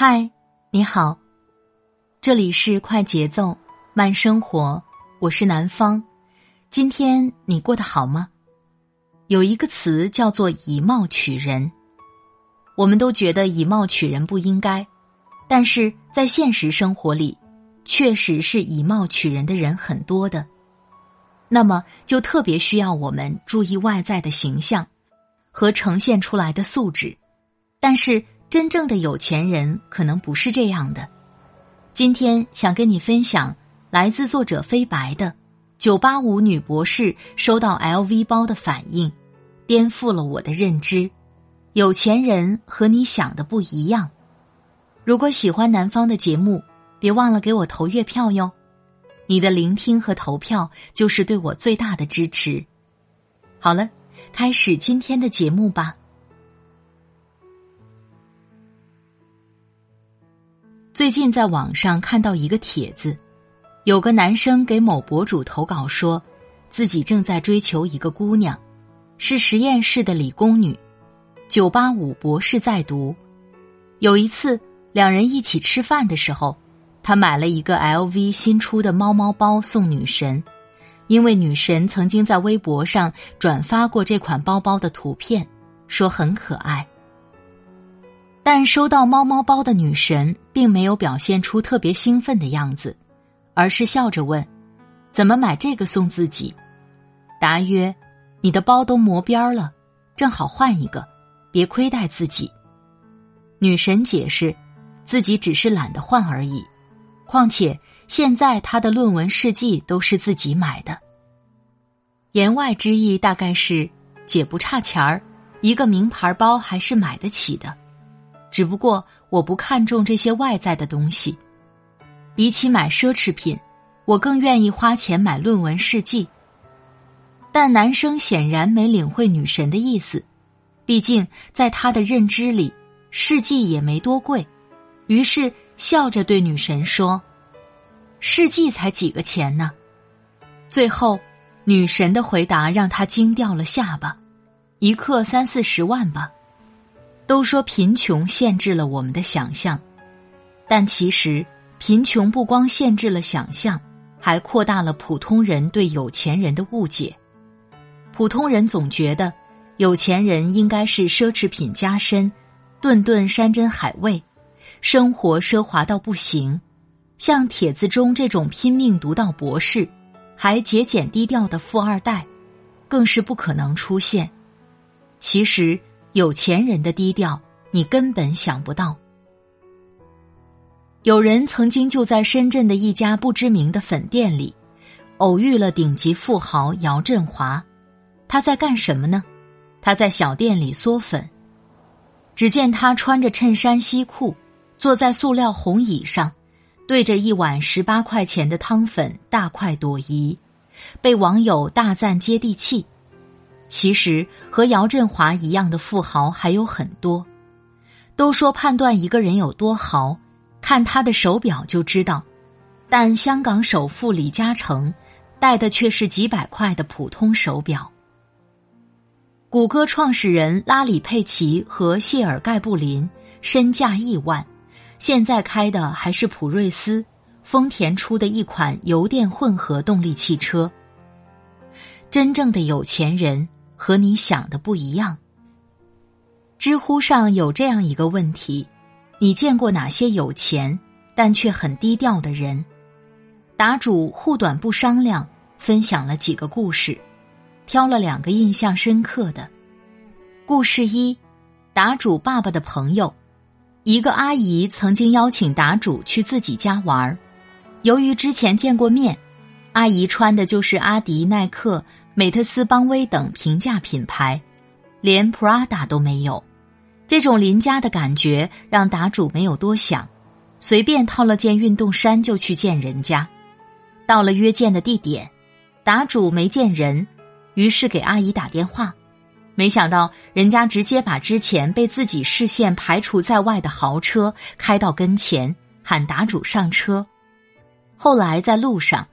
嗨，你好，这里是快节奏慢生活，我是南方。今天你过得好吗？有一个词叫做以貌取人，我们都觉得以貌取人不应该，但是在现实生活里，确实是以貌取人的人很多的。那么就特别需要我们注意外在的形象和呈现出来的素质，但是。真正的有钱人可能不是这样的。今天想跟你分享来自作者飞白的“九八五女博士收到 LV 包的反应”，颠覆了我的认知。有钱人和你想的不一样。如果喜欢南方的节目，别忘了给我投月票哟。你的聆听和投票就是对我最大的支持。好了，开始今天的节目吧。最近在网上看到一个帖子，有个男生给某博主投稿说，自己正在追求一个姑娘，是实验室的理工女，九八五博士在读。有一次两人一起吃饭的时候，他买了一个 LV 新出的猫猫包送女神，因为女神曾经在微博上转发过这款包包的图片，说很可爱。但收到猫猫包的女神并没有表现出特别兴奋的样子，而是笑着问：“怎么买这个送自己？”答曰：“你的包都磨边了，正好换一个，别亏待自己。”女神解释：“自己只是懒得换而已，况且现在她的论文试剂都是自己买的。”言外之意大概是：“姐不差钱儿，一个名牌包还是买得起的。”只不过我不看重这些外在的东西，比起买奢侈品，我更愿意花钱买论文试剂。但男生显然没领会女神的意思，毕竟在他的认知里，试剂也没多贵，于是笑着对女神说：“试剂才几个钱呢？”最后，女神的回答让他惊掉了下巴：“一克三四十万吧。”都说贫穷限制了我们的想象，但其实贫穷不光限制了想象，还扩大了普通人对有钱人的误解。普通人总觉得有钱人应该是奢侈品加身，顿顿山珍海味，生活奢华到不行。像帖子中这种拼命读到博士，还节俭低调的富二代，更是不可能出现。其实。有钱人的低调，你根本想不到。有人曾经就在深圳的一家不知名的粉店里，偶遇了顶级富豪姚振华。他在干什么呢？他在小店里嗦粉。只见他穿着衬衫西裤，坐在塑料红椅上，对着一碗十八块钱的汤粉大快朵颐，被网友大赞接地气。其实和姚振华一样的富豪还有很多，都说判断一个人有多豪，看他的手表就知道。但香港首富李嘉诚戴的却是几百块的普通手表。谷歌创始人拉里·佩奇和谢尔盖·布林身价亿万，现在开的还是普锐斯、丰田出的一款油电混合动力汽车。真正的有钱人。和你想的不一样。知乎上有这样一个问题：你见过哪些有钱但却很低调的人？答主护短不商量，分享了几个故事，挑了两个印象深刻的。故事一：答主爸爸的朋友，一个阿姨曾经邀请答主去自己家玩儿。由于之前见过面，阿姨穿的就是阿迪、耐克。美特斯邦威等平价品牌，连 Prada 都没有。这种邻家的感觉让答主没有多想，随便套了件运动衫就去见人家。到了约见的地点，答主没见人，于是给阿姨打电话。没想到人家直接把之前被自己视线排除在外的豪车开到跟前，喊答主上车。后来在路上，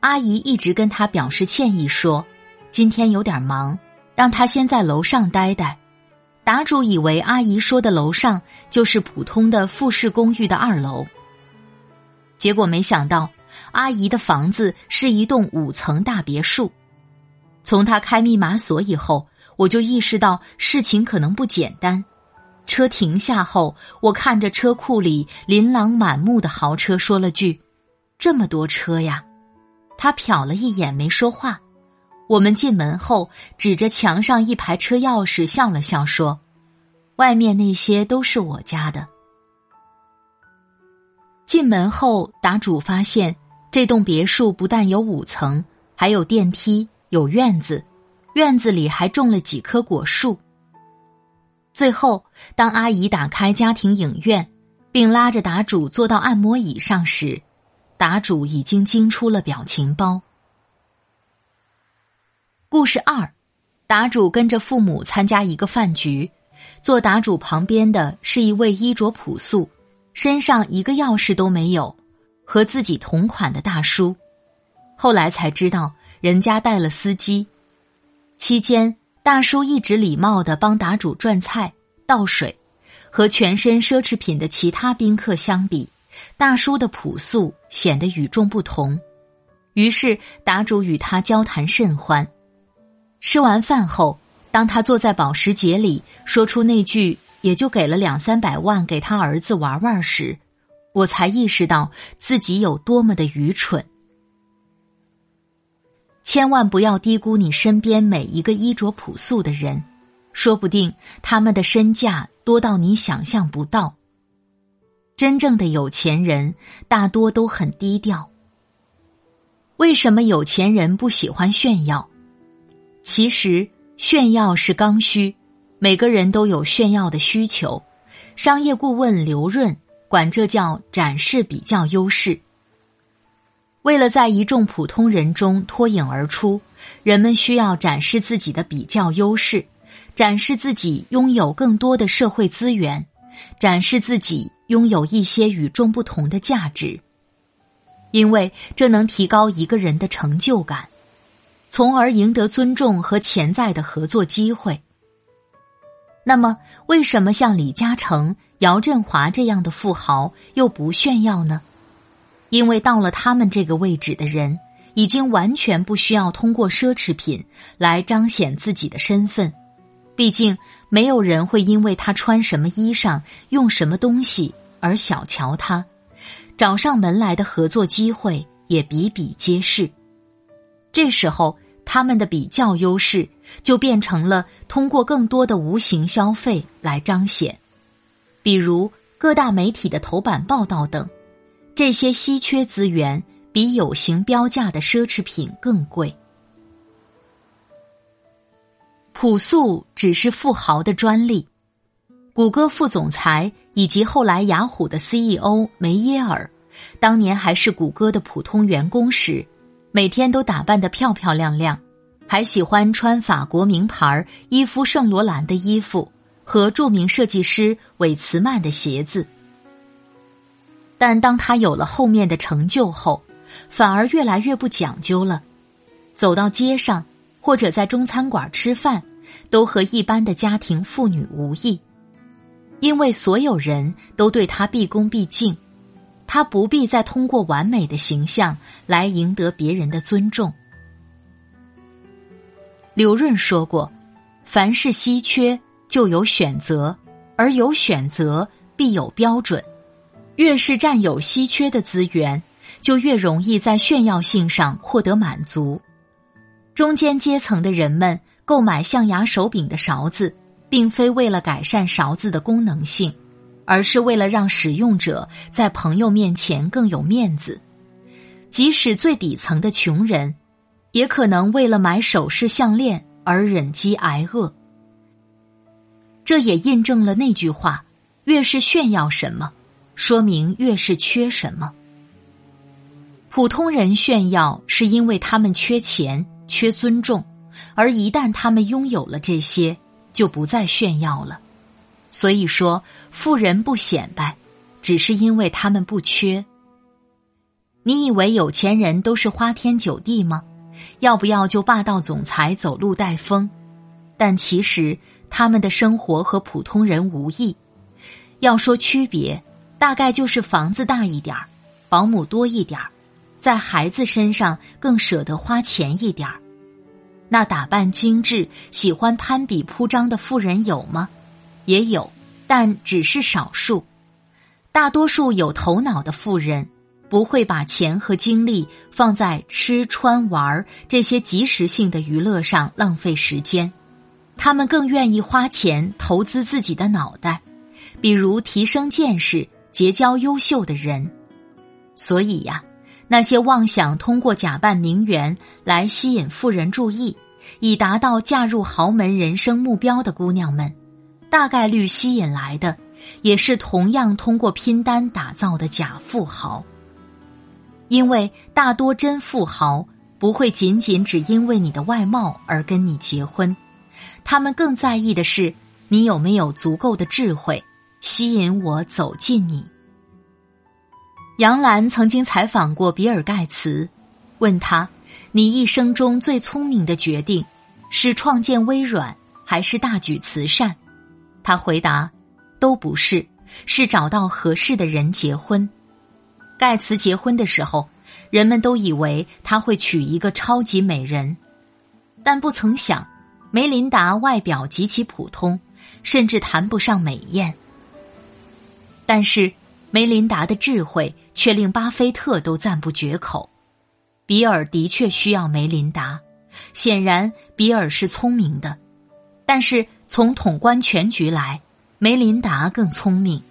阿姨一直跟他表示歉意，说今天有点忙，让他先在楼上待待。答主以为阿姨说的楼上就是普通的复式公寓的二楼，结果没想到。阿姨的房子是一栋五层大别墅。从他开密码锁以后，我就意识到事情可能不简单。车停下后，我看着车库里琳琅满目的豪车，说了句：“这么多车呀！”他瞟了一眼，没说话。我们进门后，指着墙上一排车钥匙，笑了笑说：“外面那些都是我家的。”进门后，答主发现。这栋别墅不但有五层，还有电梯，有院子，院子里还种了几棵果树。最后，当阿姨打开家庭影院，并拉着答主坐到按摩椅上时，答主已经惊出了表情包。故事二，答主跟着父母参加一个饭局，坐答主旁边的是一位衣着朴素，身上一个钥匙都没有。和自己同款的大叔，后来才知道人家带了司机。期间，大叔一直礼貌的帮答主转菜、倒水，和全身奢侈品的其他宾客相比，大叔的朴素显得与众不同。于是，答主与他交谈甚欢。吃完饭后，当他坐在保时捷里说出那句“也就给了两三百万给他儿子玩玩”时，我才意识到自己有多么的愚蠢。千万不要低估你身边每一个衣着朴素的人，说不定他们的身价多到你想象不到。真正的有钱人大多都很低调。为什么有钱人不喜欢炫耀？其实炫耀是刚需，每个人都有炫耀的需求。商业顾问刘润。管这叫展示比较优势。为了在一众普通人中脱颖而出，人们需要展示自己的比较优势，展示自己拥有更多的社会资源，展示自己拥有一些与众不同的价值，因为这能提高一个人的成就感，从而赢得尊重和潜在的合作机会。那么，为什么像李嘉诚？姚振华这样的富豪又不炫耀呢？因为到了他们这个位置的人，已经完全不需要通过奢侈品来彰显自己的身份。毕竟，没有人会因为他穿什么衣裳、用什么东西而小瞧他，找上门来的合作机会也比比皆是。这时候，他们的比较优势就变成了通过更多的无形消费来彰显。比如各大媒体的头版报道等，这些稀缺资源比有形标价的奢侈品更贵。朴素只是富豪的专利。谷歌副总裁以及后来雅虎的 CEO 梅耶尔，当年还是谷歌的普通员工时，每天都打扮得漂漂亮亮，还喜欢穿法国名牌伊夫圣罗兰的衣服。和著名设计师韦茨曼的鞋子，但当他有了后面的成就后，反而越来越不讲究了。走到街上或者在中餐馆吃饭，都和一般的家庭妇女无异，因为所有人都对他毕恭毕敬，他不必再通过完美的形象来赢得别人的尊重。刘润说过：“凡是稀缺。”就有选择，而有选择必有标准。越是占有稀缺的资源，就越容易在炫耀性上获得满足。中间阶层的人们购买象牙手柄的勺子，并非为了改善勺子的功能性，而是为了让使用者在朋友面前更有面子。即使最底层的穷人，也可能为了买首饰项链而忍饥挨饿。这也印证了那句话：越是炫耀什么，说明越是缺什么。普通人炫耀是因为他们缺钱、缺尊重，而一旦他们拥有了这些，就不再炫耀了。所以说，富人不显摆，只是因为他们不缺。你以为有钱人都是花天酒地吗？要不要就霸道总裁走路带风？但其实他们的生活和普通人无异。要说区别，大概就是房子大一点儿，保姆多一点儿。在孩子身上更舍得花钱一点儿，那打扮精致、喜欢攀比铺张的富人有吗？也有，但只是少数。大多数有头脑的富人不会把钱和精力放在吃穿玩这些即时性的娱乐上浪费时间，他们更愿意花钱投资自己的脑袋，比如提升见识、结交优秀的人。所以呀。那些妄想通过假扮名媛来吸引富人注意，以达到嫁入豪门人生目标的姑娘们，大概率吸引来的也是同样通过拼单打造的假富豪。因为大多真富豪不会仅仅只因为你的外貌而跟你结婚，他们更在意的是你有没有足够的智慧，吸引我走近你。杨澜曾经采访过比尔·盖茨，问他：“你一生中最聪明的决定是创建微软还是大举慈善？”他回答：“都不是，是找到合适的人结婚。”盖茨结婚的时候，人们都以为他会娶一个超级美人，但不曾想，梅琳达外表极其普通，甚至谈不上美艳。但是。梅琳达的智慧却令巴菲特都赞不绝口。比尔的确需要梅琳达，显然比尔是聪明的，但是从统观全局来，梅琳达更聪明。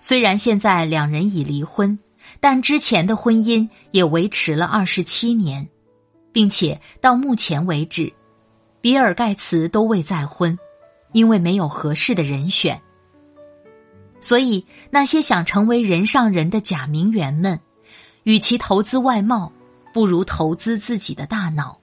虽然现在两人已离婚，但之前的婚姻也维持了二十七年，并且到目前为止，比尔盖茨都未再婚，因为没有合适的人选。所以，那些想成为人上人的假名媛们，与其投资外貌，不如投资自己的大脑。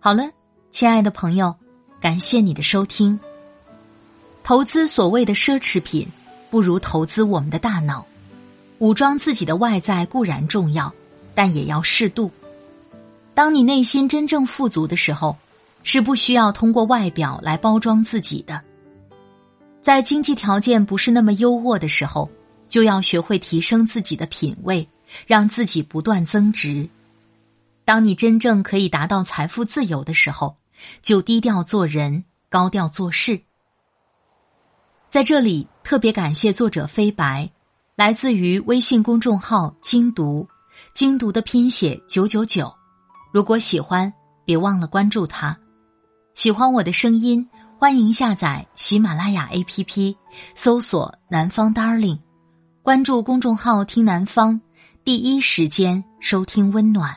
好了，亲爱的朋友，感谢你的收听。投资所谓的奢侈品，不如投资我们的大脑。武装自己的外在固然重要，但也要适度。当你内心真正富足的时候。是不需要通过外表来包装自己的。在经济条件不是那么优渥的时候，就要学会提升自己的品味，让自己不断增值。当你真正可以达到财富自由的时候，就低调做人，高调做事。在这里特别感谢作者飞白，来自于微信公众号“精读”，精读的拼写九九九。如果喜欢，别忘了关注他。喜欢我的声音，欢迎下载喜马拉雅 APP，搜索“南方 Darling”，关注公众号“听南方”，第一时间收听温暖。